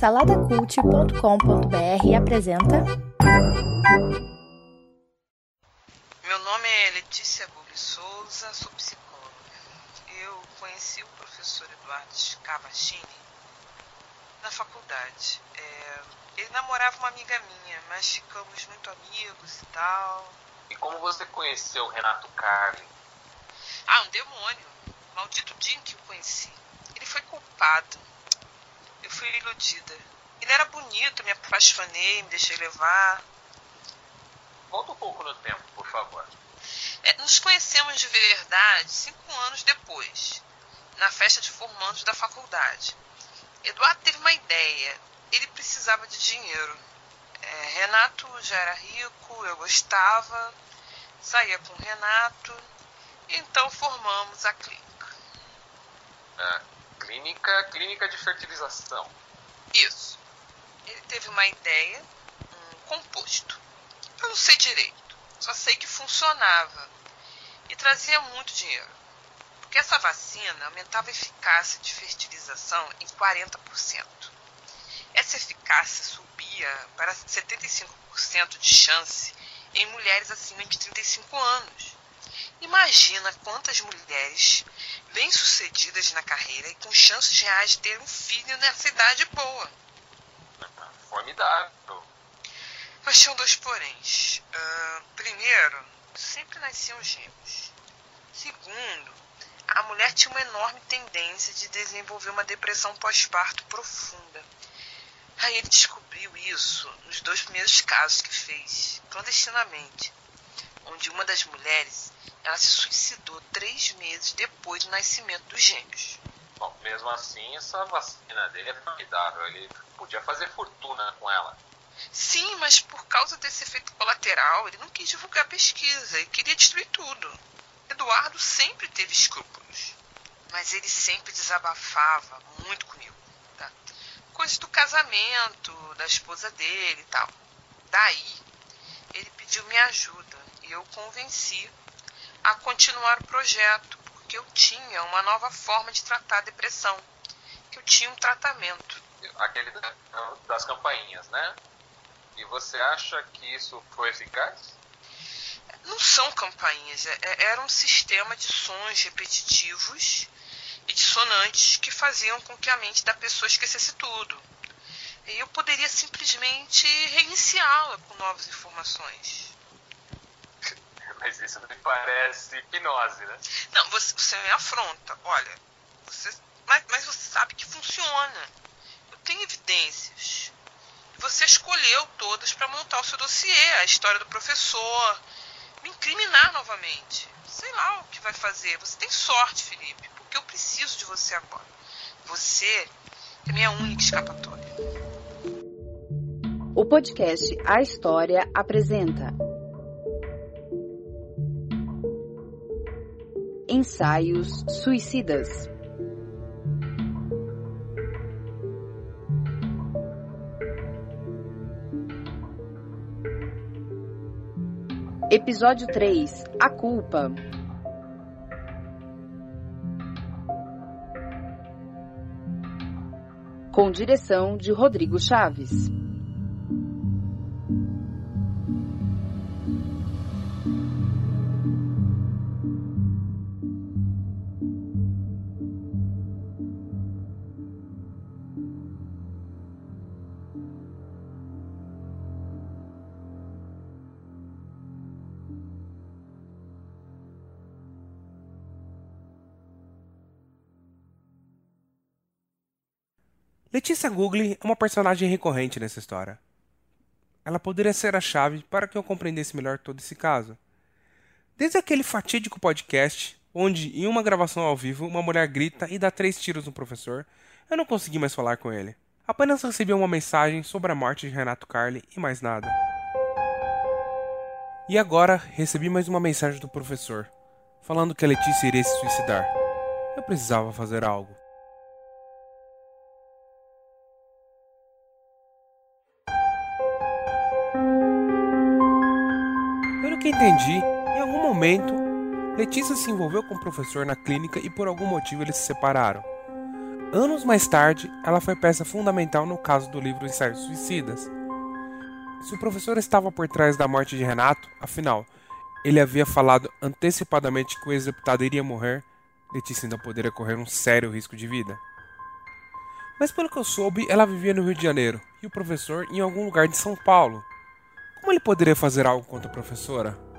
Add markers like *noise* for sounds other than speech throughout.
Saladacult.com.br apresenta. Meu nome é Letícia Gugli Souza, sou psicóloga. Eu conheci o professor Eduardo Cavachini na faculdade. É, ele namorava uma amiga minha, mas ficamos muito amigos e tal. E como você conheceu o Renato Carli? Ah, um demônio. Maldito dia em que o conheci. Ele foi culpado fui iludida. Ele era bonito, me apaixonei, me deixei levar. Volta um pouco no tempo, por favor. É, nos conhecemos de verdade cinco anos depois, na festa de formandos da faculdade. Eduardo teve uma ideia. Ele precisava de dinheiro. É, Renato já era rico, eu gostava, saía com o Renato, então formamos a clínica. É. Clínica, clínica de fertilização. Isso. Ele teve uma ideia, um composto. Eu não sei direito, só sei que funcionava e trazia muito dinheiro. Porque essa vacina aumentava a eficácia de fertilização em 40%. Essa eficácia subia para 75% de chance em mulheres acima de 35 anos. Imagina quantas mulheres bem-sucedidas na carreira e com chances reais de ter um filho nessa idade boa. Formidável. Mas tinham dois poréns. Uh, primeiro, sempre nasciam gêmeos. Segundo, a mulher tinha uma enorme tendência de desenvolver uma depressão pós-parto profunda. Aí ele descobriu isso nos dois primeiros casos que fez, clandestinamente, onde uma das mulheres ela se suicidou três meses depois do nascimento dos gêmeos. Bom, mesmo assim, essa vacina dele é formidável. Ele podia fazer fortuna com ela. Sim, mas por causa desse efeito colateral, ele não quis divulgar a pesquisa e queria destruir tudo. Eduardo sempre teve escrúpulos, mas ele sempre desabafava muito comigo. Tá? Coisas do casamento, da esposa dele e tal. Daí, ele pediu minha ajuda eu convenci a continuar o projeto, porque eu tinha uma nova forma de tratar a depressão, que eu tinha um tratamento. Aquele das campainhas, né? E você acha que isso foi eficaz? Não são campainhas, é, é, era um sistema de sons repetitivos e dissonantes que faziam com que a mente da pessoa esquecesse tudo. E eu poderia simplesmente reiniciá-la com novas informações. Mas isso me parece hipnose, né? Não, você, você me afronta. Olha, você, mas, mas você sabe que funciona. Eu tenho evidências. Você escolheu todas para montar o seu dossiê, a história do professor, me incriminar novamente. Sei lá o que vai fazer. Você tem sorte, Felipe, porque eu preciso de você agora. Você é minha única escapatória. O podcast A História apresenta Ensaios Suicidas. Episódio 3 A Culpa. Com direção de Rodrigo Chaves. Letícia Gugli é uma personagem recorrente nessa história. Ela poderia ser a chave para que eu compreendesse melhor todo esse caso. Desde aquele fatídico podcast, onde em uma gravação ao vivo uma mulher grita e dá três tiros no professor, eu não consegui mais falar com ele. Apenas recebi uma mensagem sobre a morte de Renato Carli e mais nada. E agora recebi mais uma mensagem do professor, falando que a Letícia iria se suicidar. Eu precisava fazer algo. Entendi, em algum momento, Letícia se envolveu com o professor na clínica e por algum motivo eles se separaram. Anos mais tarde, ela foi peça fundamental no caso do livro Ensaios Suicidas. Se o professor estava por trás da morte de Renato, afinal, ele havia falado antecipadamente que o ex-deputado iria morrer, Letícia ainda poderia correr um sério risco de vida. Mas pelo que eu soube, ela vivia no Rio de Janeiro e o professor em algum lugar de São Paulo. Como ele poderia fazer algo contra a professora?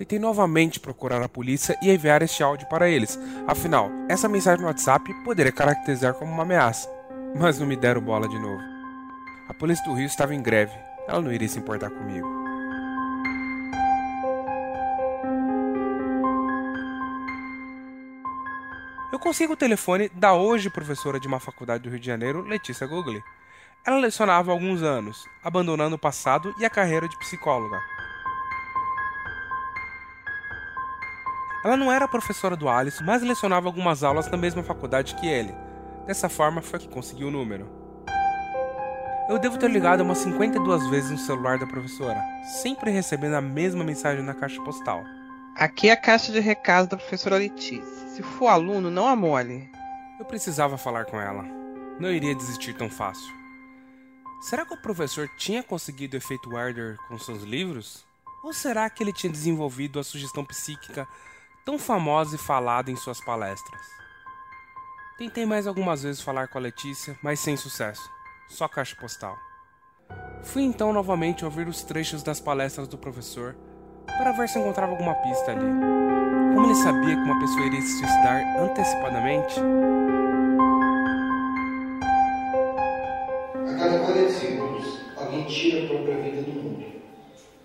Tentei novamente procurar a polícia e enviar este áudio para eles. Afinal, essa mensagem no WhatsApp poderia caracterizar como uma ameaça. Mas não me deram bola de novo. A polícia do Rio estava em greve. Ela não iria se importar comigo. Eu consigo o telefone da hoje professora de uma faculdade do Rio de Janeiro, Letícia Gugli. Ela lecionava há alguns anos, abandonando o passado e a carreira de psicóloga. Ela não era professora do Alisson, mas lecionava algumas aulas na mesma faculdade que ele. Dessa forma foi que conseguiu o número. Eu devo ter ligado umas 52 vezes no celular da professora, sempre recebendo a mesma mensagem na caixa postal. Aqui é a caixa de recado da professora Letícia. Se for aluno, não amole. Eu precisava falar com ela. Não iria desistir tão fácil. Será que o professor tinha conseguido o efeito Werder com seus livros? Ou será que ele tinha desenvolvido a sugestão psíquica tão famosa e falada em suas palestras. Tentei mais algumas vezes falar com a Letícia, mas sem sucesso. Só caixa postal. Fui então novamente ouvir os trechos das palestras do professor para ver se encontrava alguma pista ali. Como ele sabia que uma pessoa iria se suicidar antecipadamente, A cada 40 segundos, alguém tira a própria vida do mundo.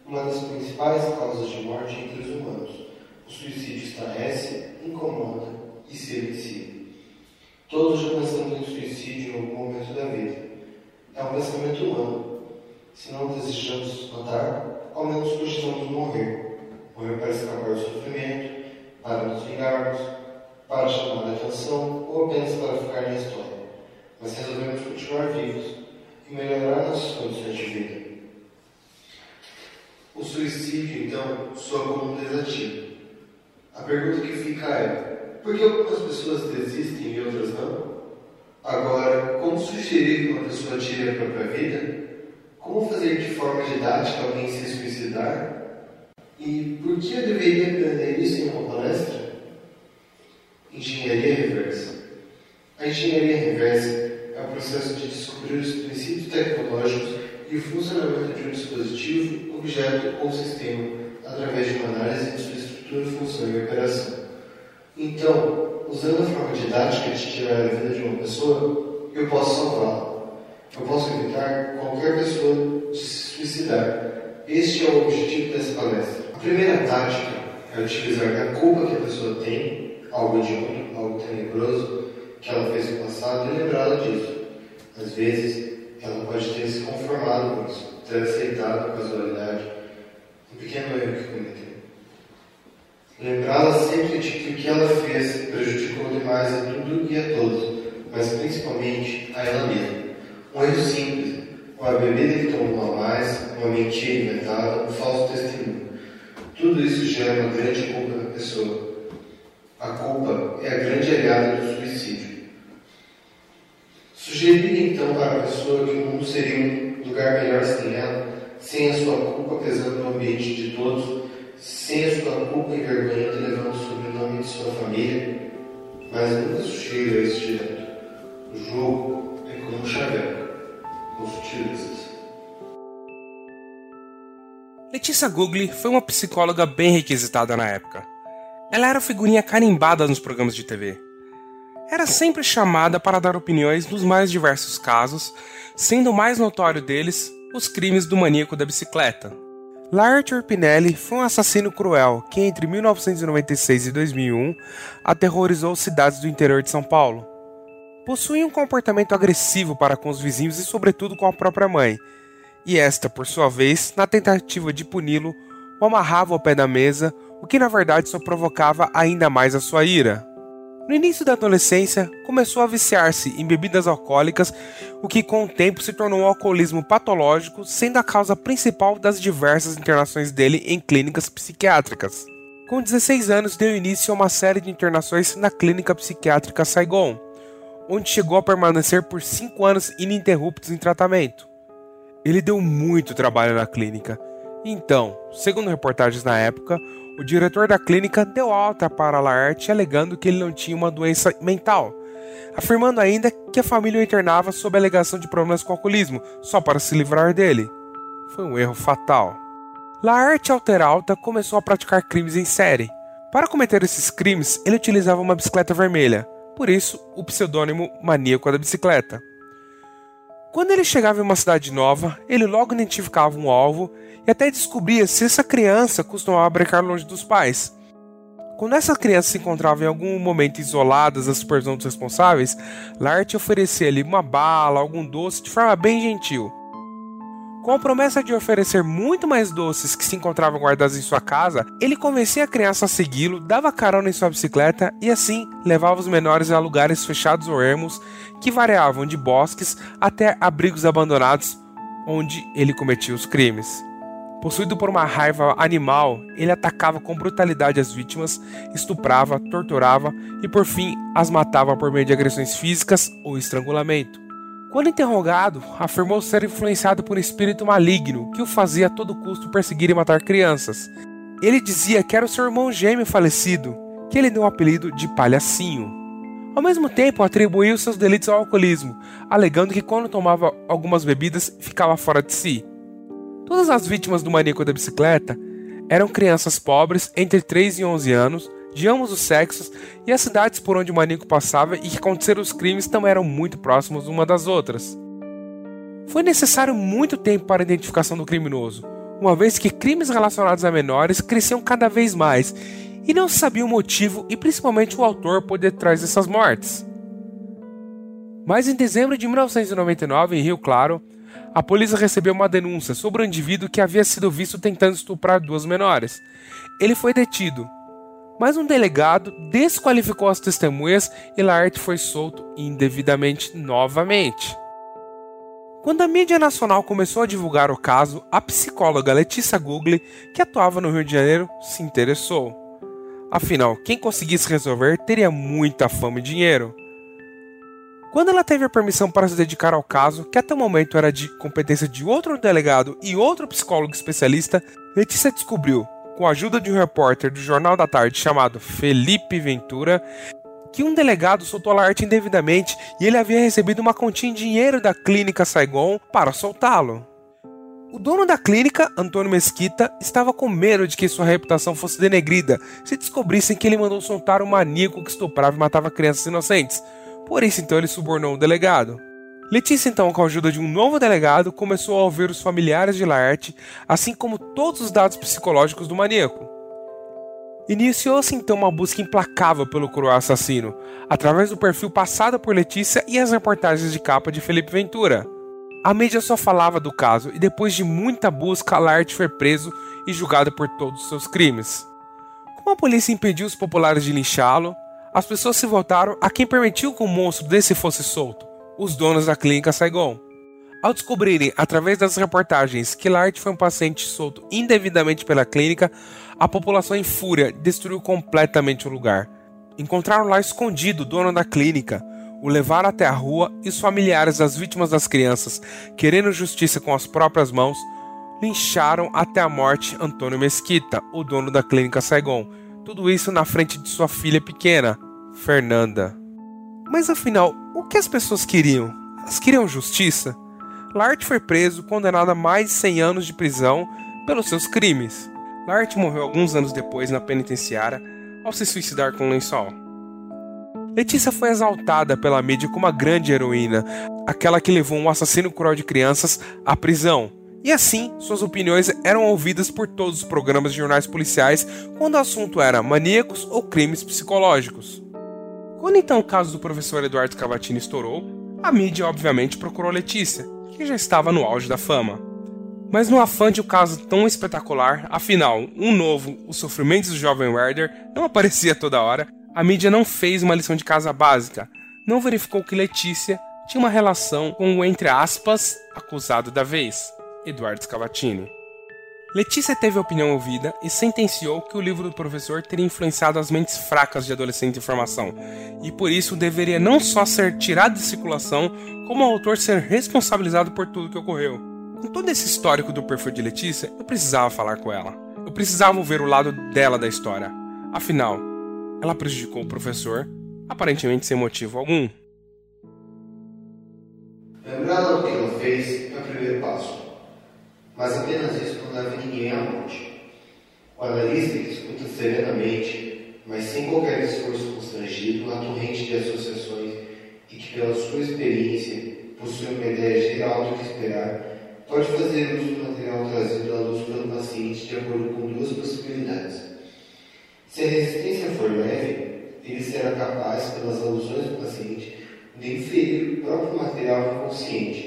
Uma das principais causas de morte entre os humanos. O suicídio estarrece, incomoda e silencia. Todos já pensamos em suicídio em algum momento da vida. É um pensamento humano. Se não desejamos matar, ao menos costumamos morrer. Morrer para escapar do sofrimento, para nos vingarmos, para chamar a atenção ou apenas para ficar na história. Mas resolvemos continuar vivos e melhorar nossas condições de vida. O suicídio, então, soa como um desativo. A pergunta que fica é: por que algumas pessoas desistem e outras não? Agora, como sugerir que uma pessoa tire a própria vida? Como fazer de forma didática alguém se suicidar? E por que eu deveria aprender isso em uma palestra? Engenharia reversa. A engenharia reversa é o processo de descobrir os princípios tecnológicos e o funcionamento de um dispositivo, objeto ou sistema através de uma análise de sua estrutura, função e operação. Então, usando a forma didática de tirar a vida de uma pessoa, eu posso salvá-la. Eu posso evitar qualquer pessoa de se suicidar. Este é o objetivo dessa palestra. A primeira tática é utilizar a culpa que a pessoa tem, algo hediondo, algo tenebroso, que ela fez no passado e lembrá-la disso. Às vezes, ela pode ter se conformado com isso, ter aceitado a casualidade, um pequeno erro que cometeu. Lembrá-la sempre de que o que ela fez prejudicou demais a tudo e a todos, mas principalmente a ela mesma. Um erro simples, uma bebida que tomou a mais, uma mentira inventada, um falso testemunho. Tudo isso gera uma grande culpa na pessoa. A culpa é a grande aliada do suicídio. Sugerir então para a pessoa que o mundo seria um lugar melhor sem ela, sem a sua culpa pesando no ambiente de todos, sem a culpa envergonhando levando o sobrenome de sua família, mas nunca sugiro isso direto. O jogo é como um chaveco, com sutilezas. Letícia Gugli foi uma psicóloga bem requisitada na época. Ela era figurinha carimbada nos programas de TV. Era sempre chamada para dar opiniões nos mais diversos casos, sendo o mais notório deles os crimes do maníaco da bicicleta. Laertior Pinelli foi um assassino cruel que, entre 1996 e 2001, aterrorizou cidades do interior de São Paulo. Possuía um comportamento agressivo para com os vizinhos e, sobretudo, com a própria mãe, e esta, por sua vez, na tentativa de puni-lo, o amarrava ao pé da mesa, o que na verdade só provocava ainda mais a sua ira. No início da adolescência, começou a viciar-se em bebidas alcoólicas, o que com o tempo se tornou um alcoolismo patológico, sendo a causa principal das diversas internações dele em clínicas psiquiátricas. Com 16 anos, deu início a uma série de internações na clínica psiquiátrica Saigon, onde chegou a permanecer por cinco anos ininterruptos em tratamento. Ele deu muito trabalho na clínica. Então, segundo reportagens na época, o diretor da clínica deu alta para Laerte alegando que ele não tinha uma doença mental, afirmando ainda que a família o internava sob a alegação de problemas com alcoolismo, só para se livrar dele. Foi um erro fatal. Laerte Alteralta começou a praticar crimes em série. Para cometer esses crimes, ele utilizava uma bicicleta vermelha, por isso o pseudônimo Maníaco da Bicicleta. Quando ele chegava em uma cidade nova, ele logo identificava um alvo e até descobria se essa criança costumava brincar longe dos pais. Quando essa criança se encontrava em algum momento isolada da supervisão dos responsáveis, Lart oferecia-lhe uma bala, algum doce de forma bem gentil. Com a promessa de oferecer muito mais doces que se encontravam guardados em sua casa, ele convencia a criança a segui-lo, dava carona em sua bicicleta e assim levava os menores a lugares fechados ou ermos que variavam de bosques até abrigos abandonados onde ele cometia os crimes. Possuído por uma raiva animal, ele atacava com brutalidade as vítimas, estuprava, torturava e por fim as matava por meio de agressões físicas ou estrangulamento. Quando interrogado, afirmou ser influenciado por um espírito maligno que o fazia a todo custo perseguir e matar crianças. Ele dizia que era o seu irmão gêmeo falecido, que ele deu o apelido de Palhacinho. Ao mesmo tempo, atribuiu seus delitos ao alcoolismo, alegando que quando tomava algumas bebidas ficava fora de si. Todas as vítimas do maníaco da bicicleta eram crianças pobres entre 3 e 11 anos, de ambos os sexos, e as cidades por onde o maníaco passava e que aconteceram os crimes também eram muito próximas uma das outras. Foi necessário muito tempo para a identificação do criminoso, uma vez que crimes relacionados a menores cresciam cada vez mais e não se sabia o motivo e principalmente o autor por detrás dessas mortes. Mas em dezembro de 1999, em Rio Claro, a polícia recebeu uma denúncia sobre um indivíduo que havia sido visto tentando estuprar duas menores. Ele foi detido mas um delegado desqualificou as testemunhas e Laerte foi solto indevidamente novamente. Quando a mídia nacional começou a divulgar o caso, a psicóloga Letícia Google, que atuava no Rio de Janeiro, se interessou. Afinal, quem conseguisse resolver teria muita fama e dinheiro. Quando ela teve a permissão para se dedicar ao caso, que até o momento era de competência de outro delegado e outro psicólogo especialista, Letícia descobriu com a ajuda de um repórter do Jornal da Tarde chamado Felipe Ventura, que um delegado soltou a Laerte indevidamente e ele havia recebido uma continha em dinheiro da clínica Saigon para soltá-lo. O dono da clínica, Antônio Mesquita, estava com medo de que sua reputação fosse denegrida se descobrissem que ele mandou soltar um maníaco que estuprava e matava crianças inocentes. Por isso, então, ele subornou o delegado. Letícia, então, com a ajuda de um novo delegado, começou a ouvir os familiares de Laerte, assim como todos os dados psicológicos do maníaco. Iniciou-se então uma busca implacável pelo cruel assassino, através do perfil passado por Letícia e as reportagens de capa de Felipe Ventura. A mídia só falava do caso e depois de muita busca, Laerte foi preso e julgado por todos os seus crimes. Como a polícia impediu os populares de linchá-lo, as pessoas se voltaram a quem permitiu que um monstro desse fosse solto os donos da clínica Saigon. Ao descobrirem, através das reportagens, que Lart foi um paciente solto indevidamente pela clínica, a população em fúria destruiu completamente o lugar. Encontraram lá escondido o dono da clínica, o levaram até a rua e os familiares das vítimas das crianças, querendo justiça com as próprias mãos, lincharam até a morte Antônio Mesquita, o dono da clínica Saigon. Tudo isso na frente de sua filha pequena, Fernanda. Mas afinal, o que as pessoas queriam? Elas queriam justiça? Lart foi preso, condenado a mais de 100 anos de prisão pelos seus crimes. Lart morreu alguns anos depois na penitenciária ao se suicidar com um lençol. Letícia foi exaltada pela mídia como a grande heroína, aquela que levou um assassino cruel de crianças à prisão. E assim, suas opiniões eram ouvidas por todos os programas de jornais policiais quando o assunto era maníacos ou crimes psicológicos. Quando então o caso do professor Eduardo Cavatini estourou, a mídia obviamente procurou Letícia, que já estava no auge da fama. Mas no afã de um caso tão espetacular, afinal, um novo, Os Sofrimentos do Jovem Werder, não aparecia toda hora, a mídia não fez uma lição de casa básica, não verificou que Letícia tinha uma relação com o, entre aspas, acusado da vez, Eduardo Scavatini. Letícia teve a opinião ouvida e sentenciou que o livro do professor teria influenciado as mentes fracas de adolescentes em formação, e por isso deveria não só ser tirado de circulação, como o autor ser responsabilizado por tudo que ocorreu. Com todo esse histórico do perfil de Letícia, eu precisava falar com ela. Eu precisava ver o lado dela da história. Afinal, ela prejudicou o professor, aparentemente sem motivo algum. Lembrá-la do que ela fez é o primeiro passo. Mas apenas isso não leva ninguém à morte. O analista escuta serenamente, mas sem qualquer esforço constrangido, a torrente de associações e que, pela sua experiência, possui uma ideia geral do que esperar, pode fazer uso do material trazido à luz pelo paciente de acordo com duas possibilidades. Se a resistência for leve, ele será capaz, pelas alusões do paciente, de inferir o próprio material inconsciente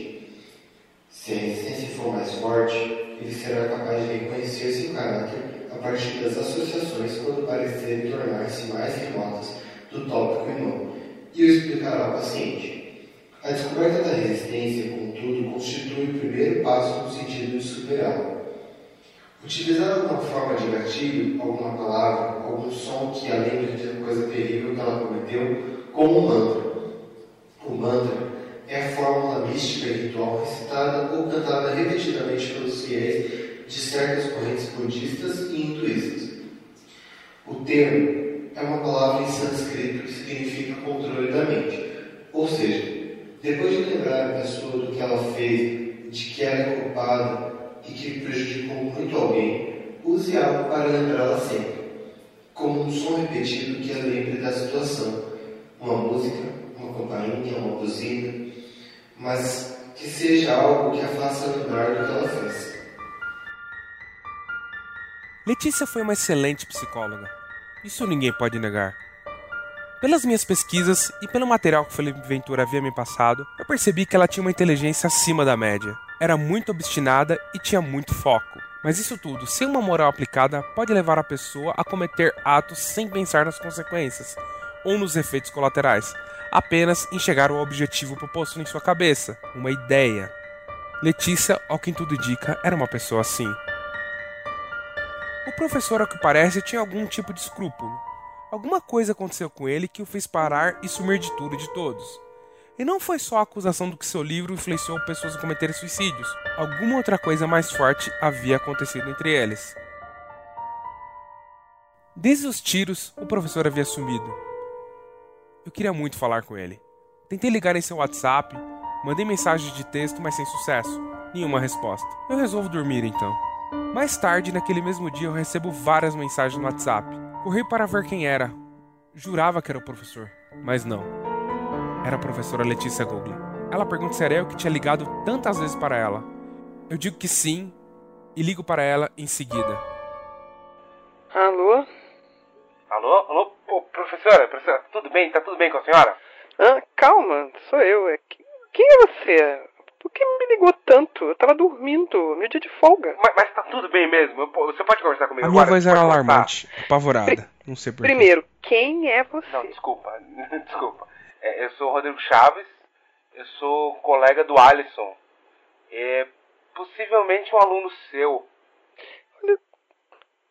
se a resistência for mais forte, ele será capaz de reconhecer seu caráter a partir das associações quando parecerem tornar-se mais remotas do tópico irmão, e o explicará ao paciente. A descoberta da resistência, contudo, constitui o primeiro passo no sentido de superá-la. Utilizar alguma forma de gatilho, alguma palavra, algum som que a lembre de coisa terrível que ela cometeu, como um mantra. O mantra é a fórmula mística e ritual recitada ou cantada repetidamente pelos fiéis de certas correntes budistas e hinduístas. O termo é uma palavra em sânscrito que significa controle da mente, ou seja, depois de lembrar a pessoa do que ela fez, de que ela é culpada e que prejudicou muito alguém, use algo para lembrá-la sempre, como um som repetido que a lembre da situação, uma música, uma campainha, uma buzina, mas que seja algo que a faça lembrar do que ela fez. Letícia foi uma excelente psicóloga. Isso ninguém pode negar. Pelas minhas pesquisas e pelo material que Felipe Ventura havia me passado, eu percebi que ela tinha uma inteligência acima da média. Era muito obstinada e tinha muito foco. Mas isso tudo, sem uma moral aplicada, pode levar a pessoa a cometer atos sem pensar nas consequências ou nos efeitos colaterais, apenas em chegar ao objetivo proposto em sua cabeça, uma ideia. Letícia, ao que tudo indica, era uma pessoa assim. O professor, ao que parece, tinha algum tipo de escrúpulo. Alguma coisa aconteceu com ele que o fez parar e sumir de tudo e de todos. E não foi só a acusação do que seu livro influenciou pessoas a cometerem suicídios. Alguma outra coisa mais forte havia acontecido entre eles. Desde os tiros, o professor havia sumido. Eu queria muito falar com ele. Tentei ligar em seu WhatsApp, mandei mensagem de texto, mas sem sucesso. Nenhuma resposta. Eu resolvo dormir então. Mais tarde, naquele mesmo dia, eu recebo várias mensagens no WhatsApp. Corri para ver quem era. Jurava que era o professor, mas não. Era a professora Letícia Gogli. Ela pergunta se era eu que tinha ligado tantas vezes para ela. Eu digo que sim e ligo para ela em seguida. Alô? Alô? Alô? Ô, professora, professora, tudo bem? Tá tudo bem com a senhora? Ah, calma, sou eu. É quem é você? Por que me ligou tanto? Eu tava dormindo, meu dia de folga. Mas, mas tá tudo bem mesmo? Você pode conversar comigo a agora? A minha voz era alarmante, apavorada. Não sei porquê. Primeiro, quem é você? Não, desculpa, *laughs* desculpa. É, eu sou o Rodrigo Chaves, eu sou colega do Alisson. É possivelmente um aluno seu. Olha,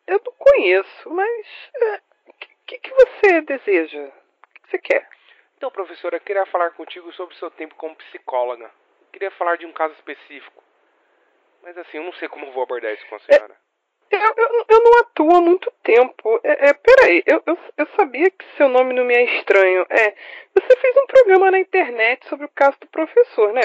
eu não conheço, mas é, que, que você deseja? O que você quer? Então, professora, eu queria falar contigo sobre o seu tempo como psicóloga. Eu queria falar de um caso específico. Mas assim, eu não sei como vou abordar isso com a senhora. É, eu, eu, eu, não atuo há muito tempo. É, é, peraí, eu, eu, eu sabia que seu nome não me é estranho. É, você fez um programa na internet sobre o caso do professor, né?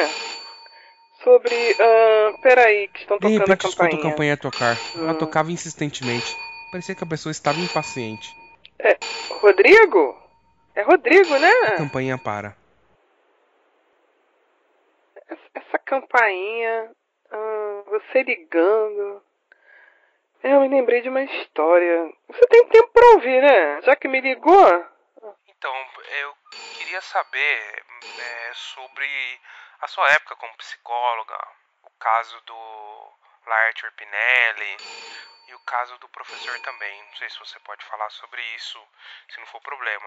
Sobre. Uh, peraí, que estão tocando De repente, a campainha. a campainha tocar. Ela hum. tocava insistentemente. Parecia que a pessoa estava impaciente. É, Rodrigo? É Rodrigo, né? A campainha para. Essa campainha, ah, você ligando. Eu me lembrei de uma história. Você tem tempo pra ouvir, né? Já que me ligou. Então, eu queria saber é, sobre a sua época como psicóloga, o caso do Laerte Pinelli, e o caso do professor também. Não sei se você pode falar sobre isso, se não for problema.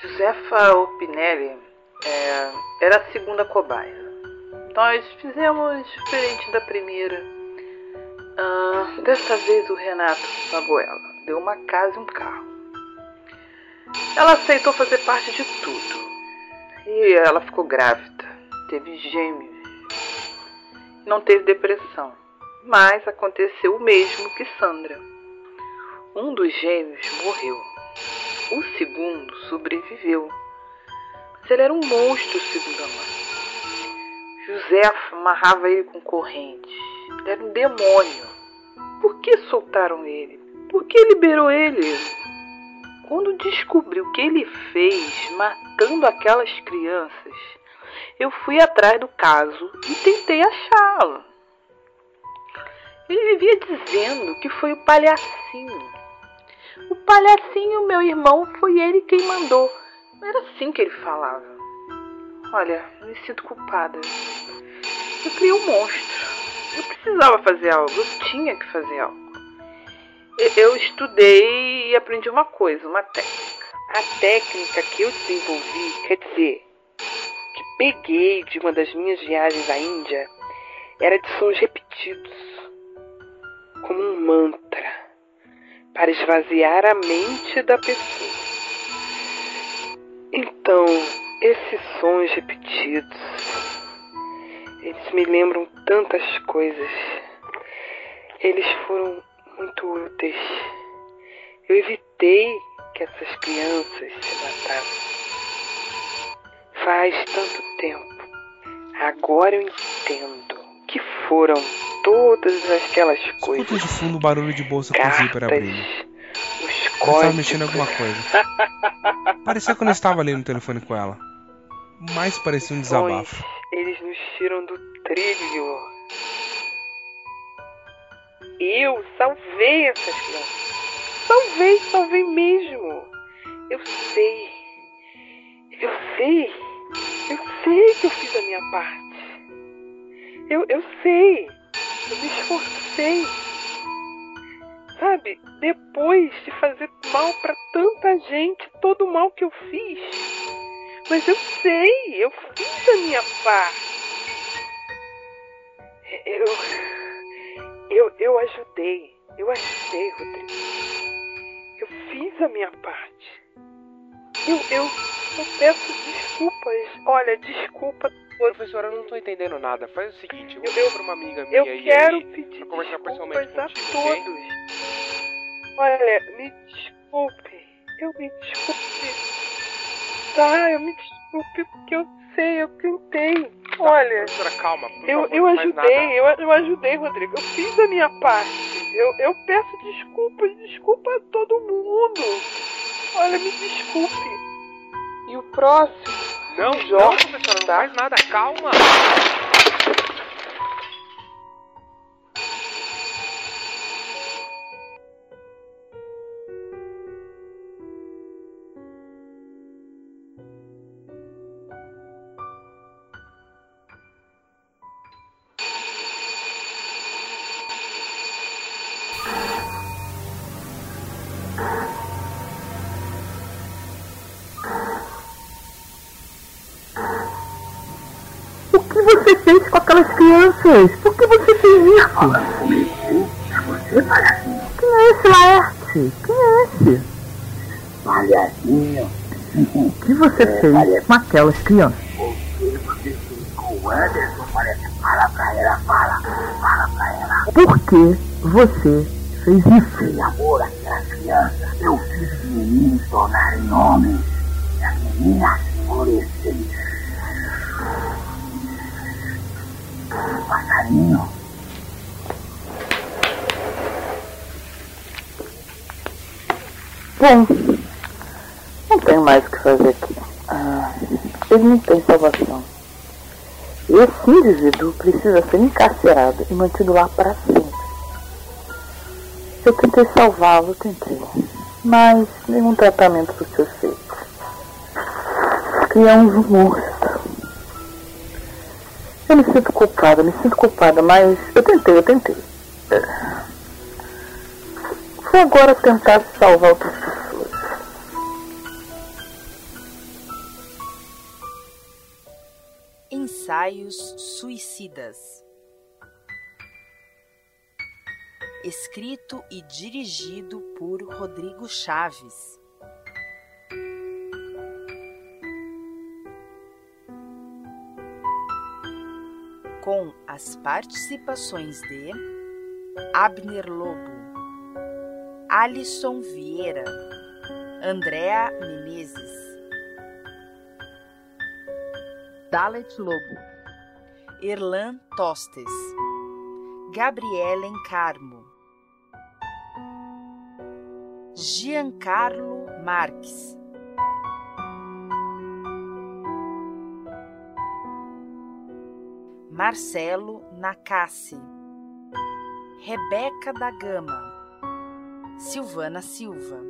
Josefa Opinelli é, era a segunda cobaia. Nós fizemos diferente da primeira. Ah, dessa vez o Renato pagou ela. Deu uma casa e um carro. Ela aceitou fazer parte de tudo. E ela ficou grávida. Teve gêmeos. Não teve depressão. Mas aconteceu o mesmo que Sandra. Um dos gêmeos morreu. O segundo sobreviveu. Mas ele era um monstro, segundo a mãe. José amarrava ele com correntes. Ele era um demônio. Por que soltaram ele? Por que liberou ele? Quando descobri o que ele fez matando aquelas crianças, eu fui atrás do caso e tentei achá-lo. Ele vivia dizendo que foi o palhacinho. O palhacinho, meu irmão, foi ele quem mandou. Era assim que ele falava. Olha, me sinto culpada. Eu criei um monstro. Eu precisava fazer algo, eu tinha que fazer algo. Eu estudei e aprendi uma coisa, uma técnica. A técnica que eu desenvolvi, quer dizer, que peguei de uma das minhas viagens à Índia, era de sons repetidos, como um mantra, para esvaziar a mente da pessoa. Então, esses sons repetidos, eles me lembram tantas coisas. Eles foram muito úteis. Eu evitei que essas crianças se matassem. Faz tanto tempo. Agora eu entendo que foram todas aquelas coisas. Escuta de fundo o barulho de bolsa com o zíper abrindo. Os Ele estava códigos. mexendo em alguma coisa. Parecia que eu não estava ali no telefone com ela. Mais parecia um desabafo. Eles nos tiram do trilho. Eu salvei essas crianças. Salvei, salvei mesmo. Eu sei. Eu sei. Eu sei que eu fiz a minha parte. Eu, eu sei. Eu me esforcei. Sabe, depois de fazer mal pra tanta gente, todo o mal que eu fiz. Mas eu sei, eu fiz a minha parte. Eu. Eu, eu ajudei. Eu ajudei, Rodrigo. Eu fiz a minha parte. Eu, eu, eu peço desculpas. Olha, desculpa. Professora, eu não tô entendendo nada. Faz o seguinte, eu Eu- ligar pra uma amiga minha Eu e quero aí, pedir pra conversar pessoalmente contigo, todos. Olha, me desculpe. Eu me desculpe. Tá, eu me desculpe porque eu sei, eu tentei. Olha. Professora, calma, por Eu, favor, eu ajudei, eu, eu ajudei, Rodrigo. Eu fiz a minha parte. Eu, eu peço desculpas, desculpa a todo mundo. Olha, me desculpe. E o próximo? Não, Jorge, não, professora, não tá? faz nada, calma. Você fez com aquelas crianças? Por que você fez isso? Quem é esse Laerte? Quem é esse? Palhacinho, O que você fez com aquelas crianças? o Anderson parece. Fala pra ela, fala. Fala pra ela. Por que você fez isso? Sem amor àquelas crianças, eu fiz os meninos tornarem homens. E as meninas florescerem. Passarinho, Bom, não tenho mais o que fazer aqui. Ah, ele não tem salvação. Esse indivíduo precisa ser encarcerado e mantido lá para sempre. Eu tentei salvá-lo, tentei. Mas nenhum tratamento do seu feito. Criamos um monstro. Eu me sinto culpada, me sinto culpada, mas eu tentei, eu tentei. Vou agora tentar salvar outras pessoas. Ensaios suicidas. escrito e dirigido por Rodrigo Chaves. Com as participações de Abner Lobo, Alisson Vieira, Andréa Menezes, Dalet Lobo, Erlan Tostes, Gabriela Carmo, Giancarlo Marques, Marcelo Nakassi, Rebeca da Gama, Silvana Silva,